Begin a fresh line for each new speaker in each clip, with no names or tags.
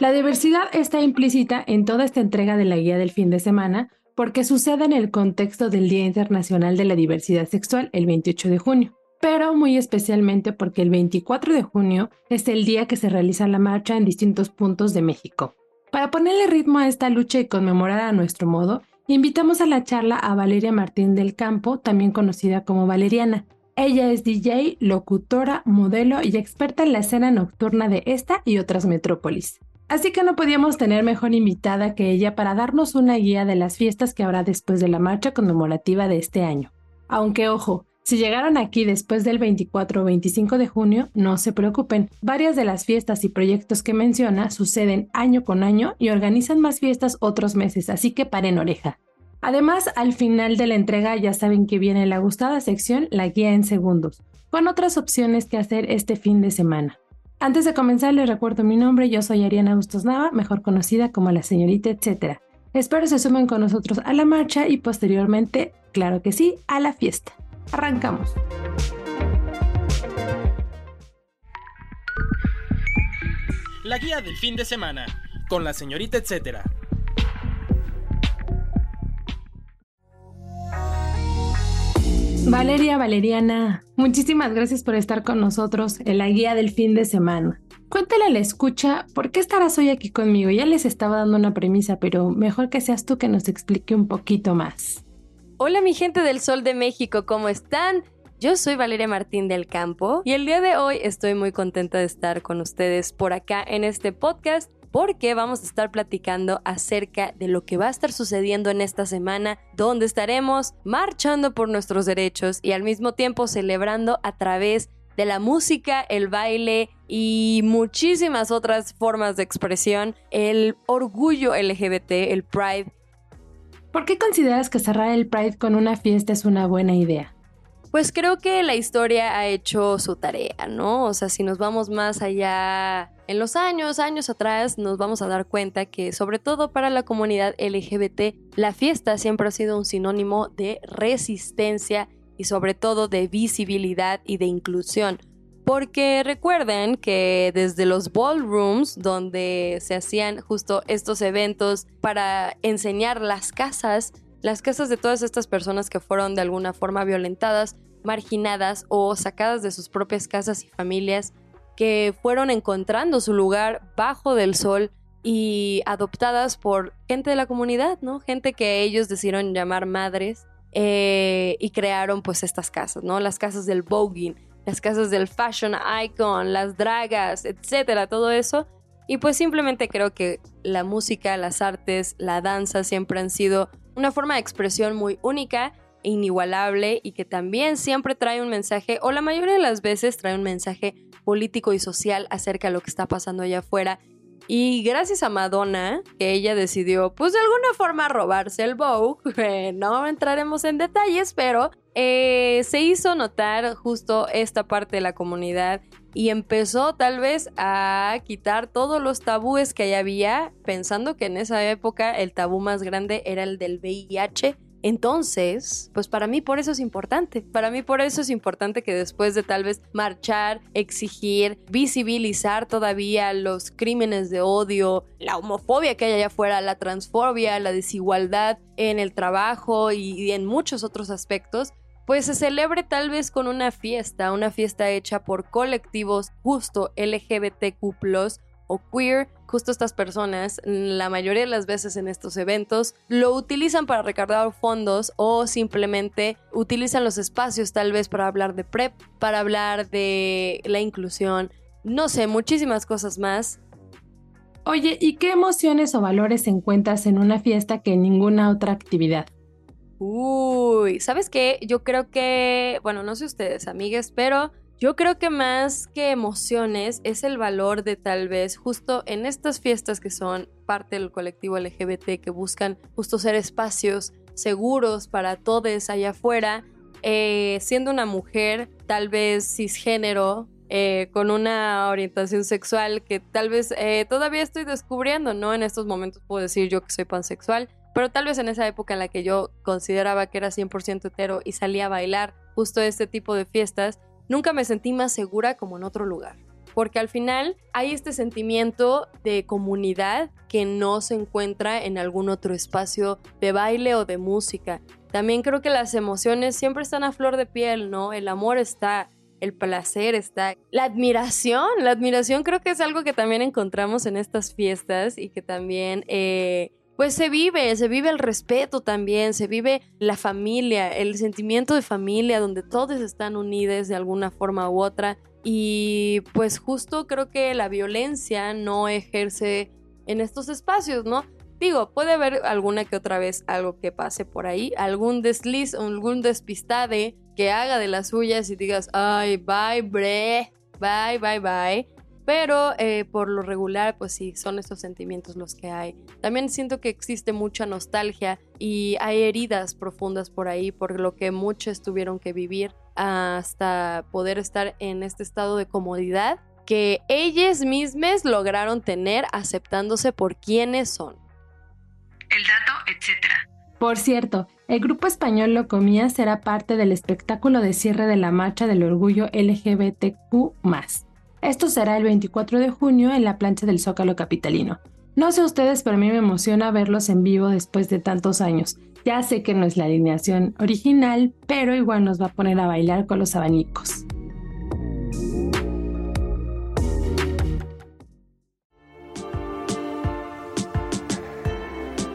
La diversidad está implícita en toda esta entrega de la guía del fin de semana porque sucede en el contexto del Día Internacional de la Diversidad Sexual el 28 de junio, pero muy especialmente porque el 24 de junio es el día que se realiza la marcha en distintos puntos de México. Para ponerle ritmo a esta lucha y conmemorar a nuestro modo, invitamos a la charla a Valeria Martín del Campo, también conocida como Valeriana. Ella es DJ, locutora, modelo y experta en la escena nocturna de esta y otras metrópolis. Así que no podíamos tener mejor invitada que ella para darnos una guía de las fiestas que habrá después de la marcha conmemorativa de este año. Aunque ojo, si llegaron aquí después del 24 o 25 de junio, no se preocupen. Varias de las fiestas y proyectos que menciona suceden año con año y organizan más fiestas otros meses, así que paren oreja. Además, al final de la entrega ya saben que viene la gustada sección La Guía en Segundos, con otras opciones que hacer este fin de semana. Antes de comenzar, les recuerdo mi nombre, yo soy Ariana Bustos Nava, mejor conocida como la señorita etcétera. Espero se sumen con nosotros a la marcha y posteriormente, claro que sí, a la fiesta. Arrancamos.
La guía del fin de semana, con la señorita etcétera.
Valeria Valeriana, muchísimas gracias por estar con nosotros en la guía del fin de semana. Cuéntale a la escucha por qué estarás hoy aquí conmigo. Ya les estaba dando una premisa, pero mejor que seas tú que nos explique un poquito más.
Hola mi gente del Sol de México, ¿cómo están? Yo soy Valeria Martín del Campo y el día de hoy estoy muy contenta de estar con ustedes por acá en este podcast porque vamos a estar platicando acerca de lo que va a estar sucediendo en esta semana, donde estaremos marchando por nuestros derechos y al mismo tiempo celebrando a través de la música, el baile y muchísimas otras formas de expresión el orgullo LGBT, el Pride.
¿Por qué consideras que cerrar el Pride con una fiesta es una buena idea?
Pues creo que la historia ha hecho su tarea, ¿no? O sea, si nos vamos más allá en los años, años atrás, nos vamos a dar cuenta que sobre todo para la comunidad LGBT, la fiesta siempre ha sido un sinónimo de resistencia y sobre todo de visibilidad y de inclusión. Porque recuerden que desde los ballrooms, donde se hacían justo estos eventos para enseñar las casas, las casas de todas estas personas que fueron de alguna forma violentadas, marginadas o sacadas de sus propias casas y familias, que fueron encontrando su lugar bajo del sol y adoptadas por gente de la comunidad, ¿no? Gente que ellos decidieron llamar madres eh, y crearon pues estas casas, ¿no? Las casas del voguing, las casas del fashion icon, las dragas, etcétera, todo eso. Y pues simplemente creo que la música, las artes, la danza siempre han sido una forma de expresión muy única e inigualable y que también siempre trae un mensaje, o la mayoría de las veces trae un mensaje político y social acerca de lo que está pasando allá afuera. Y gracias a Madonna, que ella decidió, pues de alguna forma, robarse el Vogue, no entraremos en detalles, pero eh, se hizo notar justo esta parte de la comunidad y empezó tal vez a quitar todos los tabúes que había, pensando que en esa época el tabú más grande era el del VIH. Entonces, pues para mí por eso es importante. Para mí por eso es importante que después de tal vez marchar, exigir, visibilizar todavía los crímenes de odio, la homofobia que hay allá afuera, la transfobia, la desigualdad en el trabajo y en muchos otros aspectos, pues se celebre tal vez con una fiesta, una fiesta hecha por colectivos justo LGBTQ o queer, justo estas personas, la mayoría de las veces en estos eventos, lo utilizan para recargar fondos o simplemente utilizan los espacios tal vez para hablar de PrEP, para hablar de la inclusión, no sé, muchísimas cosas más.
Oye, ¿y qué emociones o valores encuentras en una fiesta que en ninguna otra actividad?
Uy, ¿sabes qué? Yo creo que, bueno, no sé ustedes, amigues, pero yo creo que más que emociones es el valor de tal vez justo en estas fiestas que son parte del colectivo LGBT que buscan justo ser espacios seguros para todos allá afuera, eh, siendo una mujer tal vez cisgénero, eh, con una orientación sexual que tal vez eh, todavía estoy descubriendo, ¿no? En estos momentos puedo decir yo que soy pansexual, pero tal vez en esa época en la que yo consideraba que era 100% hetero y salía a bailar justo este tipo de fiestas, nunca me sentí más segura como en otro lugar. Porque al final hay este sentimiento de comunidad que no se encuentra en algún otro espacio de baile o de música. También creo que las emociones siempre están a flor de piel, ¿no? El amor está, el placer está, la admiración, la admiración creo que es algo que también encontramos en estas fiestas y que también eh, pues se vive, se vive el respeto también, se vive la familia, el sentimiento de familia donde todos están unidos de alguna forma u otra y pues justo creo que la violencia no ejerce en estos espacios, ¿no? Digo, puede haber alguna que otra vez algo que pase por ahí, algún desliz, algún despistade que haga de las suyas y digas, ay, bye, bre, bye, bye, bye pero eh, por lo regular, pues sí, son estos sentimientos los que hay. También siento que existe mucha nostalgia y hay heridas profundas por ahí, por lo que muchos tuvieron que vivir hasta poder estar en este estado de comodidad que ellas mismas lograron tener aceptándose por quienes son.
El dato, etc.
Por cierto, el grupo español Locomía será parte del espectáculo de cierre de la Marcha del Orgullo LGBTQ. Esto será el 24 de junio en la plancha del Zócalo Capitalino. No sé ustedes, pero a mí me emociona verlos en vivo después de tantos años. Ya sé que no es la alineación original, pero igual nos va a poner a bailar con los abanicos.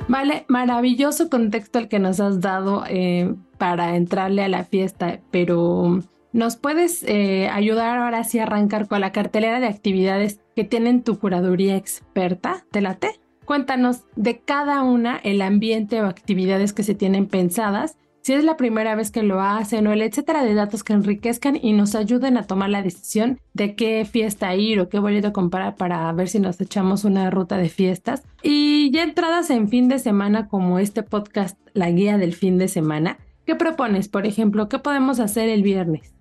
Vale, maravilloso contexto el que nos has dado eh, para entrarle a la fiesta, pero ¿Nos puedes eh, ayudar ahora sí a arrancar con la cartelera de actividades que tienen tu curaduría experta? ¿Te late? Cuéntanos de cada una el ambiente o actividades que se tienen pensadas, si es la primera vez que lo hacen o el etcétera de datos que enriquezcan y nos ayuden a tomar la decisión de qué fiesta ir o qué boleto comprar para ver si nos echamos una ruta de fiestas. Y ya entradas en fin de semana como este podcast, la guía del fin de semana, ¿qué propones? Por ejemplo, ¿qué podemos hacer el viernes?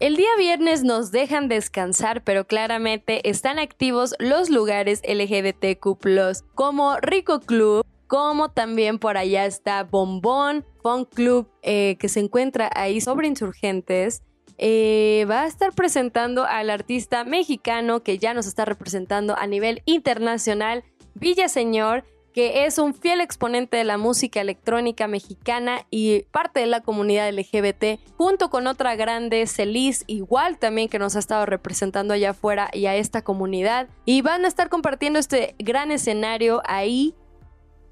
El día viernes nos dejan descansar, pero claramente están activos los lugares LGBTQ, como Rico Club, como también por allá está Bombón, Fun Club, eh, que se encuentra ahí sobre insurgentes. Eh, va a estar presentando al artista mexicano que ya nos está representando a nivel internacional, Villaseñor que es un fiel exponente de la música electrónica mexicana y parte de la comunidad LGBT, junto con otra grande, Celis, igual también que nos ha estado representando allá afuera y a esta comunidad. Y van a estar compartiendo este gran escenario ahí.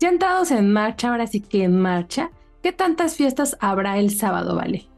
Ya entrados en marcha, ahora sí que en marcha, ¿qué tantas fiestas habrá el sábado, Vale?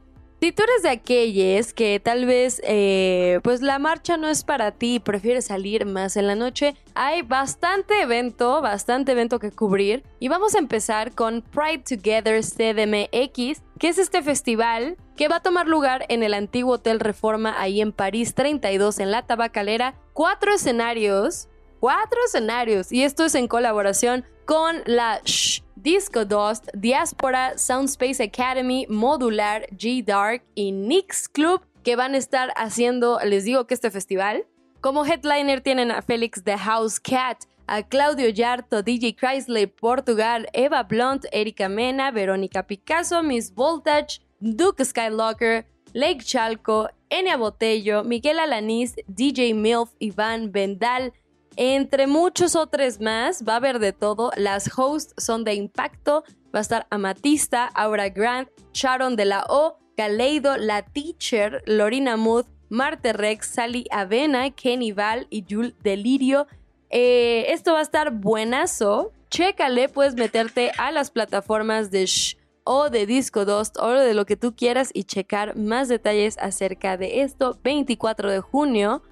Si tú eres de aquellos que tal vez eh, pues la marcha no es para ti prefieres salir más en la noche, hay bastante evento, bastante evento que cubrir. Y vamos a empezar con Pride Together CDMX, que es este festival que va a tomar lugar en el antiguo Hotel Reforma ahí en París 32 en la Tabacalera, cuatro escenarios, cuatro escenarios. Y esto es en colaboración con la Shh Disco Dust, Diaspora, Soundspace Academy, Modular, G-Dark y Nix Club que van a estar haciendo, les digo que este festival. Como headliner tienen a Félix The House Cat, a Claudio Yarto, DJ Chrysler Portugal, Eva Blunt, Erika Mena, Verónica Picasso, Miss Voltage, Duke Skylocker, Lake Chalco, Enya Botello, Miguel Alaniz, DJ Milf, Iván Vendal, entre muchos otros más, va a haber de todo. Las hosts son de impacto. Va a estar Amatista, Aura Grant, Sharon de la O, Galeido, La Teacher, Lorina Mood, Marte Rex, Sally Avena, Kenny Val y Jul Delirio. Eh, esto va a estar buenazo. Chécale, puedes meterte a las plataformas de Shh o de Disco Dust o de lo que tú quieras y checar más detalles acerca de esto. 24 de junio.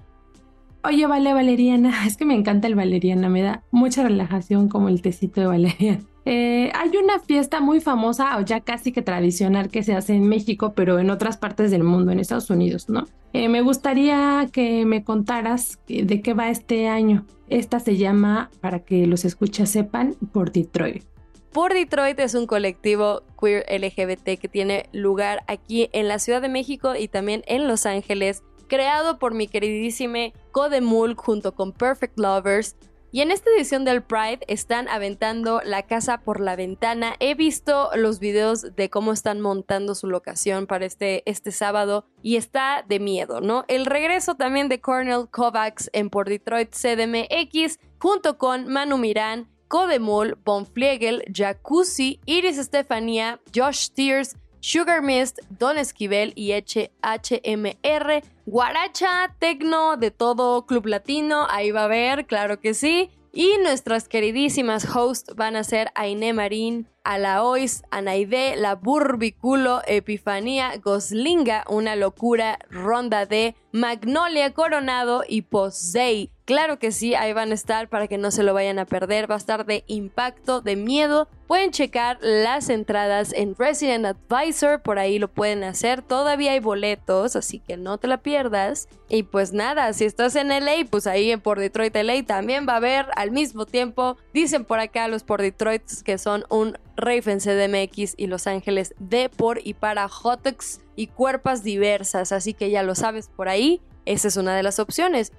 Oye, vale, valeriana, es que me encanta el valeriana, me da mucha relajación como el tecito de valeriana. Eh, hay una fiesta muy famosa o ya casi que tradicional que se hace en México, pero en otras partes del mundo, en Estados Unidos, ¿no? Eh, me gustaría que me contaras de qué va este año. Esta se llama, para que los escuchas sepan, por Detroit.
Por Detroit es un colectivo queer LGBT que tiene lugar aquí en la Ciudad de México y también en Los Ángeles, creado por mi queridísima Codemul junto con Perfect Lovers. Y en esta edición del Pride están aventando la casa por la ventana. He visto los videos de cómo están montando su locación para este, este sábado y está de miedo, ¿no? El regreso también de Cornel Kovacs en Por Detroit CDMX junto con Manu Mirán, Codemol, Bonfliegel, Jacuzzi, Iris Estefanía, Josh Tears, Sugar Mist, Don Esquivel y HMR, Guaracha, Tecno, de todo Club Latino, ahí va a haber, claro que sí. Y nuestras queridísimas hosts van a ser Aine Marín, Alaois, Anaide, La Burbiculo, Epifanía, Goslinga, Una Locura, Ronda de Magnolia Coronado y Posey. Claro que sí, ahí van a estar para que no se lo vayan a perder. Va a estar de impacto, de miedo. Pueden checar las entradas en Resident Advisor, por ahí lo pueden hacer. Todavía hay boletos, así que no te la pierdas. Y pues nada, si estás en LA, pues ahí en Por Detroit LA también va a haber al mismo tiempo. Dicen por acá los Por Detroit que son un Raven CDMX y Los Ángeles de por y para Hotex y cuerpas diversas. Así que ya lo sabes por ahí. Esa es una de las opciones.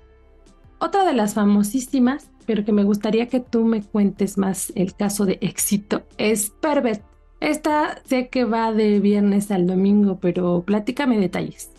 Otra de las famosísimas, pero que me gustaría que tú me cuentes más el caso de éxito, es Pervert. Esta sé que va de viernes al domingo, pero platícame detalles.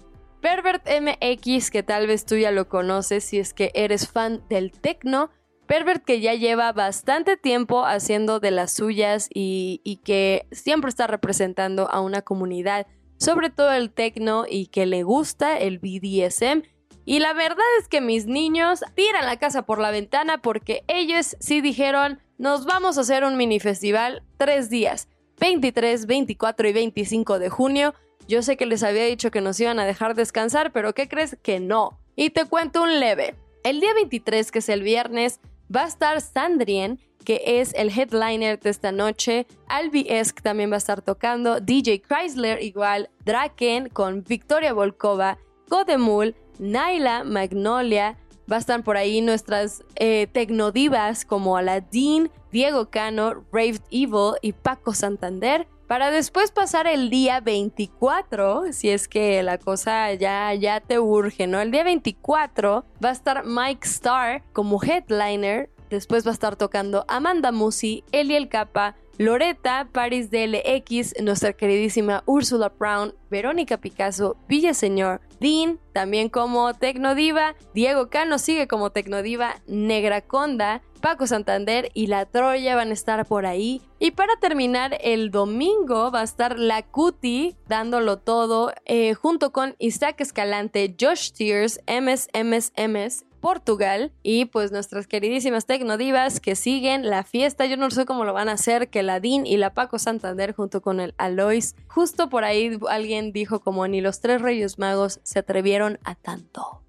Pervert MX, que tal vez tú ya lo conoces si es que eres fan del techno. Pervert que ya lleva bastante tiempo haciendo de las suyas y, y, que siempre está representando a una comunidad, sobre todo el techno y que le gusta el BDSM y la verdad es que mis niños tiran la casa por la ventana porque ellos sí dijeron, nos vamos a hacer un mini festival tres días, 23, 24 y 25 de junio. Yo sé que les había dicho que nos iban a dejar descansar, pero ¿qué crees que no? Y te cuento un leve. El día 23, que es el viernes, va a estar Sandrien, que es el headliner de esta noche. Albi Esk también va a estar tocando. DJ Chrysler igual. Draken con Victoria Volkova. Godemul. Naila, Magnolia, va a estar por ahí nuestras eh, tecnodivas como Aladdin, Diego Cano, Raved Evil y Paco Santander. Para después pasar el día 24, si es que la cosa ya, ya te urge, ¿no? El día 24 va a estar Mike Starr como headliner. Después va a estar tocando Amanda Musi, Eliel Capa, Loreta, Paris DLX, nuestra queridísima Ursula Brown, Verónica Picasso, Villaseñor, Dean, también como Tecnodiva, Diego Cano sigue como Tecnodiva, Negra Conda, Paco Santander y La Troya van a estar por ahí. Y para terminar, el domingo va a estar La Cuti dándolo todo eh, junto con Isaac Escalante, Josh Tears, MS, MS, MS Portugal y pues nuestras queridísimas tecnodivas que siguen la fiesta. Yo no sé cómo lo van a hacer, que la Dean y la Paco Santander junto con el Alois. Justo por ahí alguien dijo como ni los tres Reyes Magos se atrevieron a tanto.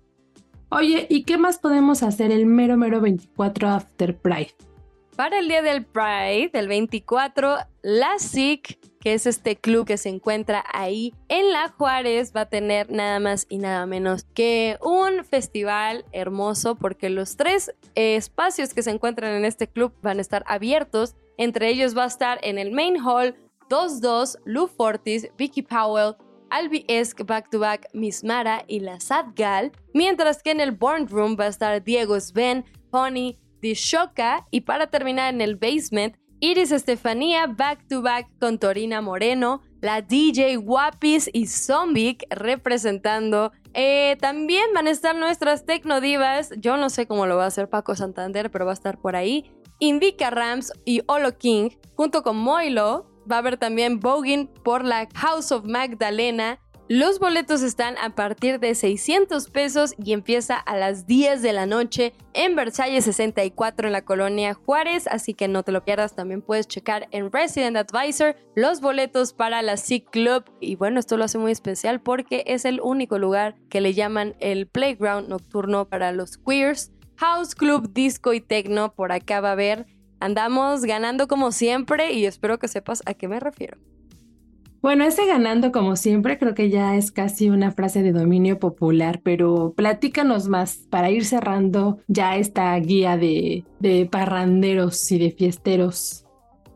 Oye, ¿y qué más podemos hacer el mero mero 24 After Pride?
Para el día del Pride, del 24, la SIC que es este club que se encuentra ahí en La Juárez, va a tener nada más y nada menos que un festival hermoso porque los tres espacios que se encuentran en este club van a estar abiertos. Entre ellos va a estar en el Main Hall 22 Lou Fortis, Vicky Powell, Albi Esk Back to Back, Miss Mara y la Sad Gal, mientras que en el Born Room va a estar Diego Sven, Pony, Dishoka y para terminar en el basement Iris Estefanía back to back con Torina Moreno, la DJ Guapis y Zombic representando. Eh, también van a estar nuestras Tecnodivas. Yo no sé cómo lo va a hacer Paco Santander, pero va a estar por ahí. Indica Rams y Olo King, junto con Moilo. Va a haber también Bogin por la House of Magdalena. Los boletos están a partir de 600 pesos y empieza a las 10 de la noche en Versalles 64 en la colonia Juárez, así que no te lo pierdas. También puedes checar en Resident Advisor los boletos para la Sick Club. Y bueno, esto lo hace muy especial porque es el único lugar que le llaman el playground nocturno para los queers. House Club, Disco y Techno por acá va a haber andamos ganando como siempre y espero que sepas a qué me refiero.
Bueno, ese ganando como siempre creo que ya es casi una frase de dominio popular, pero platícanos más para ir cerrando ya esta guía de, de parranderos y de fiesteros.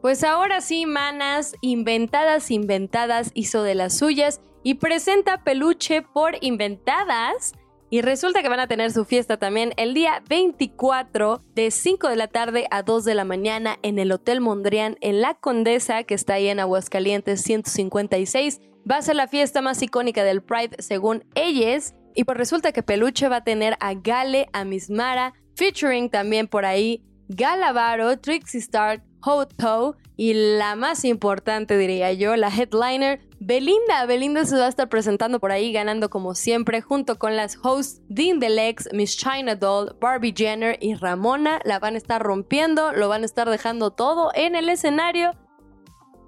Pues ahora sí, manas, inventadas, inventadas, hizo de las suyas y presenta peluche por inventadas y resulta que van a tener su fiesta también el día 24 de 5 de la tarde a 2 de la mañana en el Hotel Mondrian en La Condesa, que está ahí en Aguascalientes 156. Va a ser la fiesta más icónica del Pride según ellos. Y pues resulta que Peluche va a tener a Gale, a Mismara, featuring también por ahí Galavaro, Trixie Stark, Hoto y la más importante diría yo, la headliner Belinda. Belinda se va a estar presentando por ahí ganando como siempre junto con las hosts Dean Delex, Miss China Doll, Barbie Jenner y Ramona. La van a estar rompiendo, lo van a estar dejando todo en el escenario.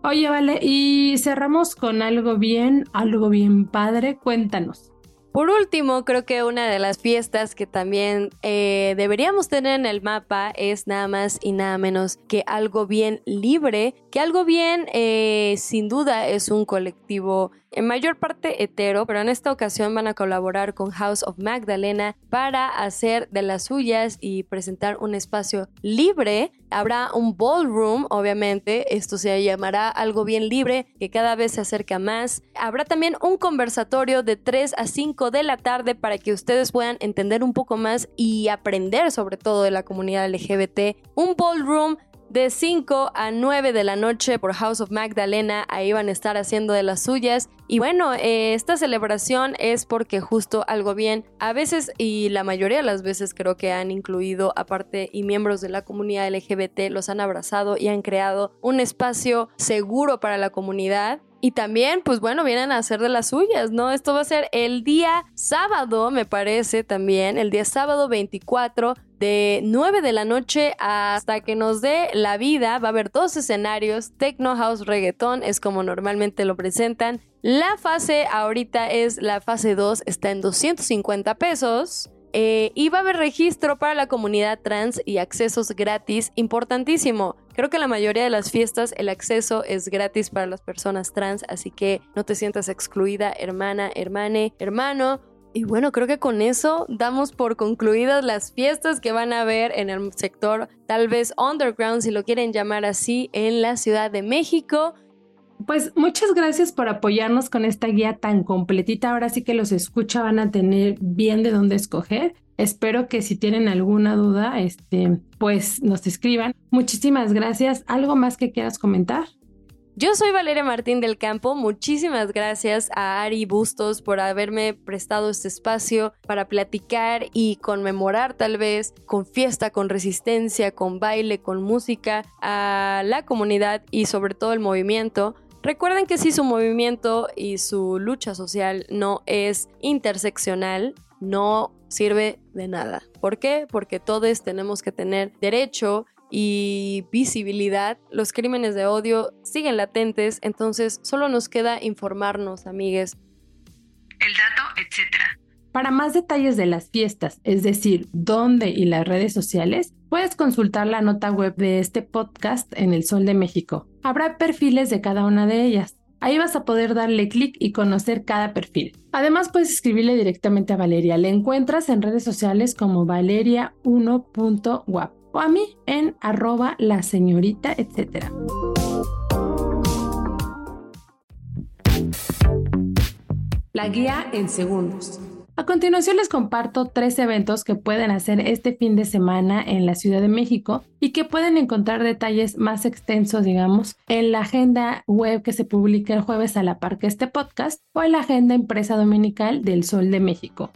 Oye, vale, y cerramos con algo bien, algo bien padre. Cuéntanos.
Por último, creo que una de las fiestas que también eh, deberíamos tener en el mapa es nada más y nada menos que algo bien libre, que algo bien eh, sin duda es un colectivo en mayor parte hetero, pero en esta ocasión van a colaborar con House of Magdalena para hacer de las suyas y presentar un espacio libre. Habrá un ballroom, obviamente, esto se llamará algo bien libre, que cada vez se acerca más. Habrá también un conversatorio de 3 a 5 de la tarde para que ustedes puedan entender un poco más y aprender sobre todo de la comunidad LGBT. Un ballroom de 5 a 9 de la noche por House of Magdalena. Ahí van a estar haciendo de las suyas. Y bueno, eh, esta celebración es porque justo algo bien, a veces y la mayoría de las veces creo que han incluido aparte y miembros de la comunidad LGBT, los han abrazado y han creado un espacio seguro para la comunidad. Y también, pues bueno, vienen a hacer de las suyas, ¿no? Esto va a ser el día sábado, me parece también, el día sábado 24 de 9 de la noche hasta que nos dé la vida. Va a haber dos escenarios, Techno House Reggaeton es como normalmente lo presentan. La fase ahorita es la fase 2, está en 250 pesos. Eh, y va a haber registro para la comunidad trans y accesos gratis, importantísimo. Creo que la mayoría de las fiestas el acceso es gratis para las personas trans, así que no te sientas excluida, hermana, hermane, hermano. Y bueno, creo que con eso damos por concluidas las fiestas que van a haber en el sector tal vez underground, si lo quieren llamar así, en la Ciudad de México.
Pues muchas gracias por apoyarnos con esta guía tan completita. Ahora sí que los escucha van a tener bien de dónde escoger. Espero que si tienen alguna duda, este, pues nos escriban. Muchísimas gracias. ¿Algo más que quieras comentar?
Yo soy Valeria Martín del Campo. Muchísimas gracias a Ari Bustos por haberme prestado este espacio para platicar y conmemorar tal vez con fiesta, con resistencia, con baile, con música a la comunidad y sobre todo el movimiento. Recuerden que si su movimiento y su lucha social no es interseccional, no sirve de nada. ¿Por qué? Porque todos tenemos que tener derecho y visibilidad, los crímenes de odio siguen latentes, entonces solo nos queda informarnos, amigues.
El dato, etc.
Para más detalles de las fiestas, es decir, dónde y las redes sociales, puedes consultar la nota web de este podcast en El Sol de México. Habrá perfiles de cada una de ellas. Ahí vas a poder darle clic y conocer cada perfil. Además puedes escribirle directamente a Valeria. Le encuentras en redes sociales como valeria1.wap o a mí en arroba la señorita, etc. La guía en segundos. A continuación les comparto tres eventos que pueden hacer este fin de semana en la Ciudad de México y que pueden encontrar detalles más extensos, digamos, en la agenda web que se publica el jueves a la par que este podcast o en la agenda impresa dominical del Sol de México.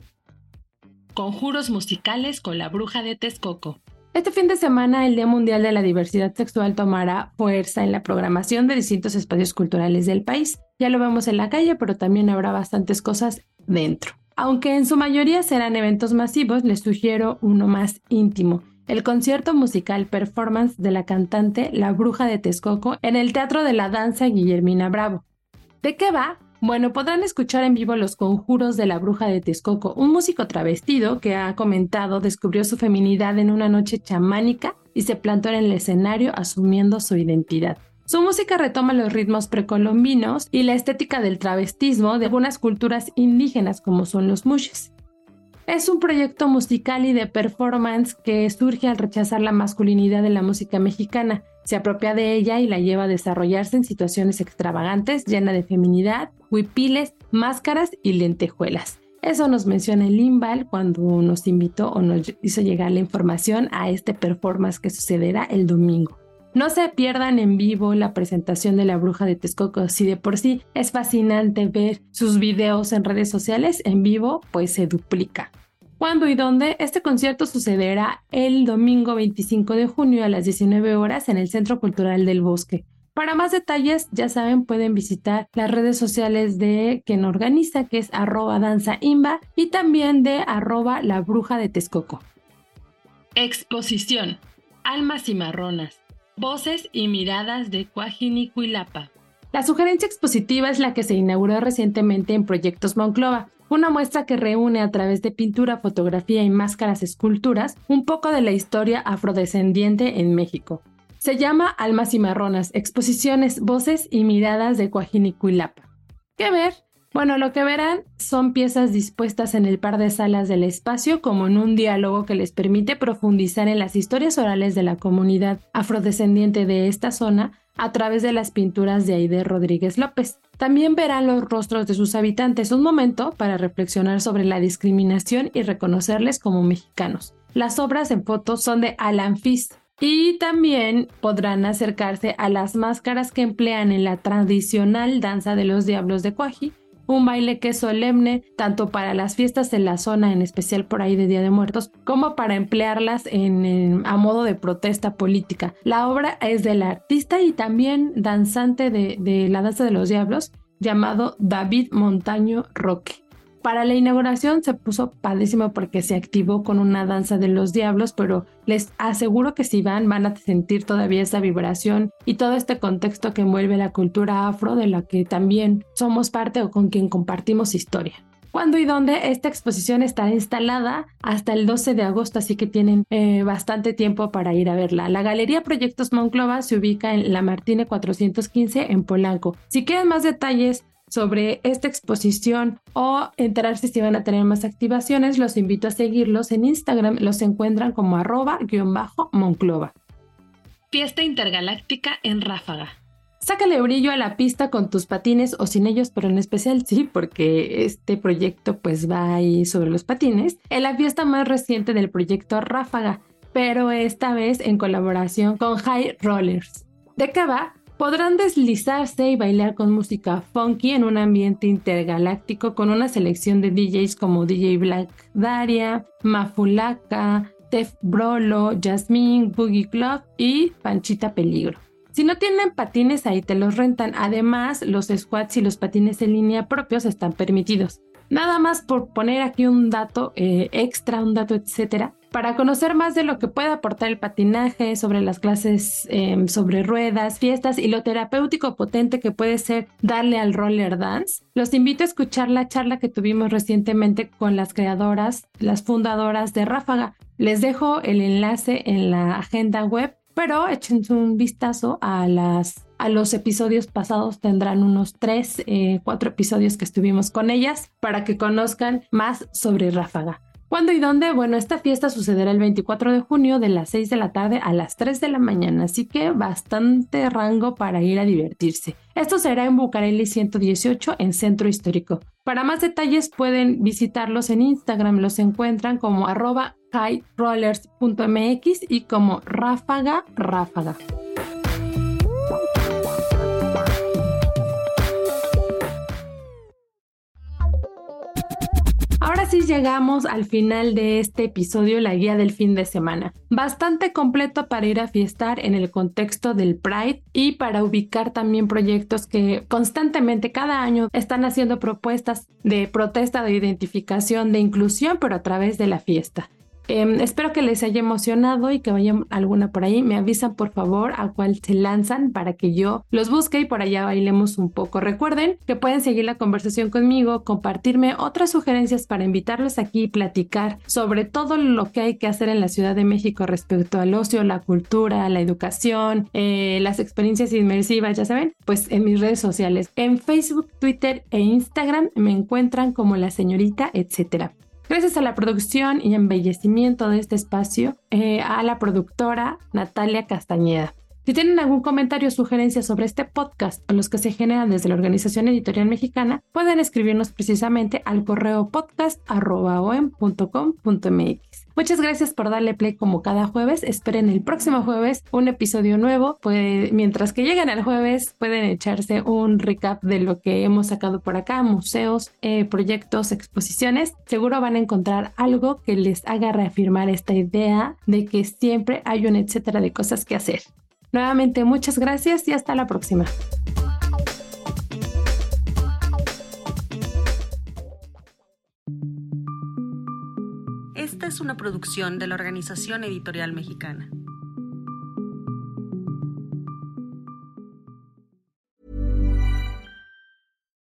Conjuros musicales con la bruja de Texcoco. Este fin de semana el Día Mundial de la Diversidad Sexual tomará fuerza en la programación de distintos espacios culturales del país. Ya lo vemos en la calle, pero también habrá bastantes cosas dentro. Aunque en su mayoría serán eventos masivos, les sugiero uno más íntimo, el concierto musical performance de la cantante La Bruja de Texcoco en el Teatro de la Danza Guillermina Bravo. ¿De qué va? Bueno, podrán escuchar en vivo los conjuros de la bruja de Texcoco, un músico travestido que ha comentado descubrió su feminidad en una noche chamánica y se plantó en el escenario asumiendo su identidad. Su música retoma los ritmos precolombinos y la estética del travestismo de algunas culturas indígenas como son los mushes. Es un proyecto musical y de performance que surge al rechazar la masculinidad de la música mexicana. Se apropia de ella y la lleva a desarrollarse en situaciones extravagantes, llena de feminidad, huipiles, máscaras y lentejuelas. Eso nos menciona el Limbal cuando nos invitó o nos hizo llegar la información a este performance que sucederá el domingo. No se pierdan en vivo la presentación de la bruja de Texcoco. Si de por sí es fascinante ver sus videos en redes sociales, en vivo pues se duplica. ¿Cuándo y dónde? Este concierto sucederá el domingo 25 de junio a las 19 horas en el Centro Cultural del Bosque. Para más detalles, ya saben, pueden visitar las redes sociales de quien organiza, que es arroba danzaimba, y también de arroba la bruja de Texcoco. Exposición. Almas cimarronas. Voces y miradas de Cuajinicuilapa. La sugerencia expositiva es la que se inauguró recientemente en Proyectos Monclova, una muestra que reúne a través de pintura, fotografía y máscaras esculturas un poco de la historia afrodescendiente en México. Se llama Almas y Marronas, exposiciones, voces y miradas de Cuajinicuilapa. ¿Qué ver? Bueno, lo que verán son piezas dispuestas en el par de salas del espacio como en un diálogo que les permite profundizar en las historias orales de la comunidad afrodescendiente de esta zona a través de las pinturas de Aide Rodríguez López. También verán los rostros de sus habitantes, un momento para reflexionar sobre la discriminación y reconocerles como mexicanos. Las obras en fotos son de Alan Fist, y también podrán acercarse a las máscaras que emplean en la tradicional danza de los diablos de Cuaji, un baile que es solemne tanto para las fiestas de la zona, en especial por ahí de Día de Muertos, como para emplearlas en, a modo de protesta política. La obra es del artista y también danzante de, de la danza de los diablos, llamado David Montaño Roque. Para la inauguración se puso padrísimo porque se activó con una danza de los diablos, pero les aseguro que si van van a sentir todavía esa vibración y todo este contexto que envuelve la cultura afro de la que también somos parte o con quien compartimos historia. ¿Cuándo y dónde? Esta exposición está instalada hasta el 12 de agosto, así que tienen eh, bastante tiempo para ir a verla. La Galería Proyectos Monclova se ubica en La Martine 415 en Polanco. Si quieren más detalles sobre esta exposición o enterarse si van a tener más activaciones, los invito a seguirlos en Instagram. Los encuentran como arroba-monclova. Fiesta intergaláctica en ráfaga. Sácale brillo a la pista con tus patines o sin ellos, pero en especial sí, porque este proyecto pues va ahí sobre los patines. En la fiesta más reciente del proyecto Ráfaga, pero esta vez en colaboración con High Rollers. ¿De qué va? Podrán deslizarse y bailar con música funky en un ambiente intergaláctico con una selección de DJs como DJ Black Daria, Mafulaka, Tef Brolo, Jasmine, Boogie Club y Panchita Peligro. Si no tienen patines, ahí te los rentan. Además, los squats y los patines en línea propios están permitidos. Nada más por poner aquí un dato eh, extra, un dato etcétera. Para conocer más de lo que puede aportar el patinaje, sobre las clases em, sobre ruedas, fiestas y lo terapéutico potente que puede ser darle al roller dance, los invito a escuchar la charla que tuvimos recientemente con las creadoras, las fundadoras de Ráfaga. Les dejo el enlace en la agenda web, pero échense un vistazo a las a los episodios pasados tendrán unos tres, eh, cuatro episodios que estuvimos con ellas para que conozcan más sobre Ráfaga. ¿Cuándo y dónde? Bueno, esta fiesta sucederá el 24 de junio de las 6 de la tarde a las 3 de la mañana, así que bastante rango para ir a divertirse. Esto será en Bucareli 118 en Centro Histórico. Para más detalles pueden visitarlos en Instagram, los encuentran como arroba highrollers.mx y como ráfaga ráfaga. Llegamos al final de este episodio, la guía del fin de semana. Bastante completo para ir a fiestar en el contexto del Pride y para ubicar también proyectos que constantemente cada año están haciendo propuestas de protesta, de identificación, de inclusión, pero a través de la fiesta. Em, espero que les haya emocionado y que vayan alguna por ahí. Me avisan por favor a cuál se lanzan para que yo los busque y por allá bailemos un poco. Recuerden que pueden seguir la conversación conmigo, compartirme otras sugerencias para invitarlos aquí y platicar sobre todo lo que hay que hacer en la Ciudad de México respecto al ocio, la cultura, la educación, eh, las experiencias inmersivas, ya saben, pues en mis redes sociales, en Facebook, Twitter e Instagram me encuentran como la señorita, etcétera. Gracias a la producción y embellecimiento de este espacio, eh, a la productora Natalia Castañeda. Si tienen algún comentario o sugerencia sobre este podcast o los que se generan desde la Organización Editorial Mexicana, pueden escribirnos precisamente al correo podcast.com.mx. Muchas gracias por darle play como cada jueves. Esperen el próximo jueves un episodio nuevo. Pues, mientras que lleguen al jueves, pueden echarse un recap de lo que hemos sacado por acá, museos, eh, proyectos, exposiciones. Seguro van a encontrar algo que les haga reafirmar esta idea de que siempre hay un etcétera de cosas que hacer. Nuevamente, muchas gracias y hasta la próxima.
Producción de la Organización Editorial Mexicana.